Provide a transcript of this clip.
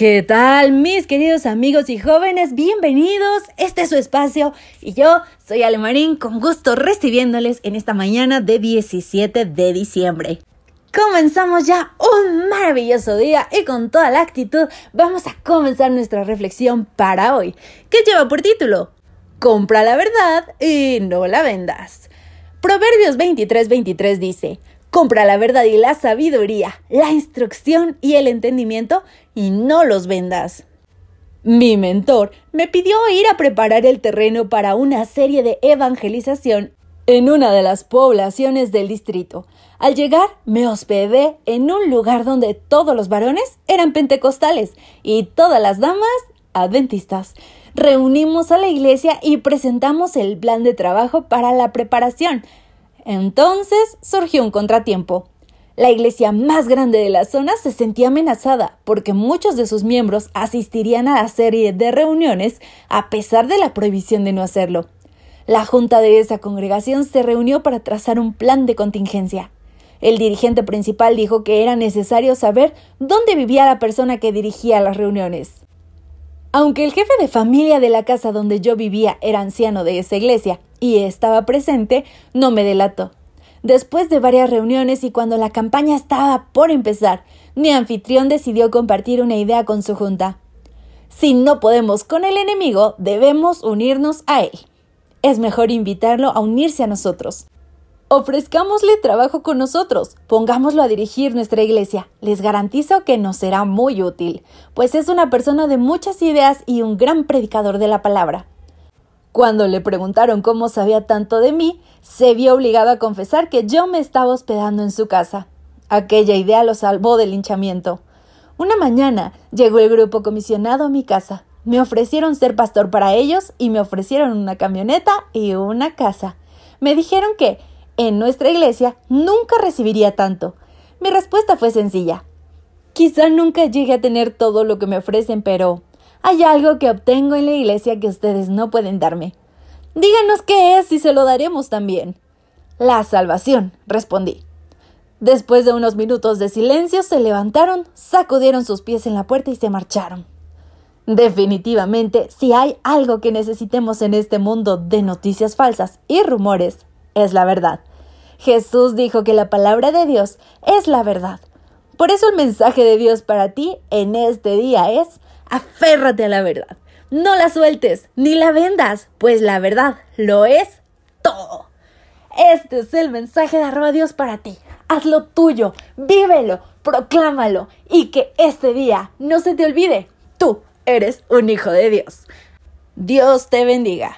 ¿Qué tal, mis queridos amigos y jóvenes? Bienvenidos. Este es su espacio y yo soy Alemarín, con gusto recibiéndoles en esta mañana de 17 de diciembre. Comenzamos ya un maravilloso día y con toda la actitud vamos a comenzar nuestra reflexión para hoy, que lleva por título Compra la verdad y no la vendas. Proverbios 23:23 dice, Compra la verdad y la sabiduría, la instrucción y el entendimiento y no los vendas. Mi mentor me pidió ir a preparar el terreno para una serie de evangelización en una de las poblaciones del distrito. Al llegar, me hospedé en un lugar donde todos los varones eran pentecostales y todas las damas adventistas. Reunimos a la iglesia y presentamos el plan de trabajo para la preparación. Entonces surgió un contratiempo. La iglesia más grande de la zona se sentía amenazada porque muchos de sus miembros asistirían a la serie de reuniones a pesar de la prohibición de no hacerlo. La junta de esa congregación se reunió para trazar un plan de contingencia. El dirigente principal dijo que era necesario saber dónde vivía la persona que dirigía las reuniones. Aunque el jefe de familia de la casa donde yo vivía era anciano de esa iglesia y estaba presente, no me delató. Después de varias reuniones y cuando la campaña estaba por empezar, mi anfitrión decidió compartir una idea con su junta. Si no podemos con el enemigo, debemos unirnos a él. Es mejor invitarlo a unirse a nosotros. Ofrezcámosle trabajo con nosotros, pongámoslo a dirigir nuestra iglesia. Les garantizo que nos será muy útil, pues es una persona de muchas ideas y un gran predicador de la palabra. Cuando le preguntaron cómo sabía tanto de mí, se vio obligado a confesar que yo me estaba hospedando en su casa. Aquella idea lo salvó del linchamiento. Una mañana llegó el grupo comisionado a mi casa. Me ofrecieron ser pastor para ellos y me ofrecieron una camioneta y una casa. Me dijeron que en nuestra iglesia nunca recibiría tanto. Mi respuesta fue sencilla. Quizá nunca llegue a tener todo lo que me ofrecen, pero hay algo que obtengo en la iglesia que ustedes no pueden darme. Díganos qué es y se lo daremos también. La salvación, respondí. Después de unos minutos de silencio, se levantaron, sacudieron sus pies en la puerta y se marcharon. Definitivamente, si hay algo que necesitemos en este mundo de noticias falsas y rumores, es la verdad. Jesús dijo que la palabra de Dios es la verdad. Por eso el mensaje de Dios para ti en este día es Aférrate a la verdad. No la sueltes ni la vendas, pues la verdad lo es todo. Este es el mensaje de arroba Dios para ti. Hazlo tuyo, vívelo, proclámalo y que este día no se te olvide. Tú eres un hijo de Dios. Dios te bendiga.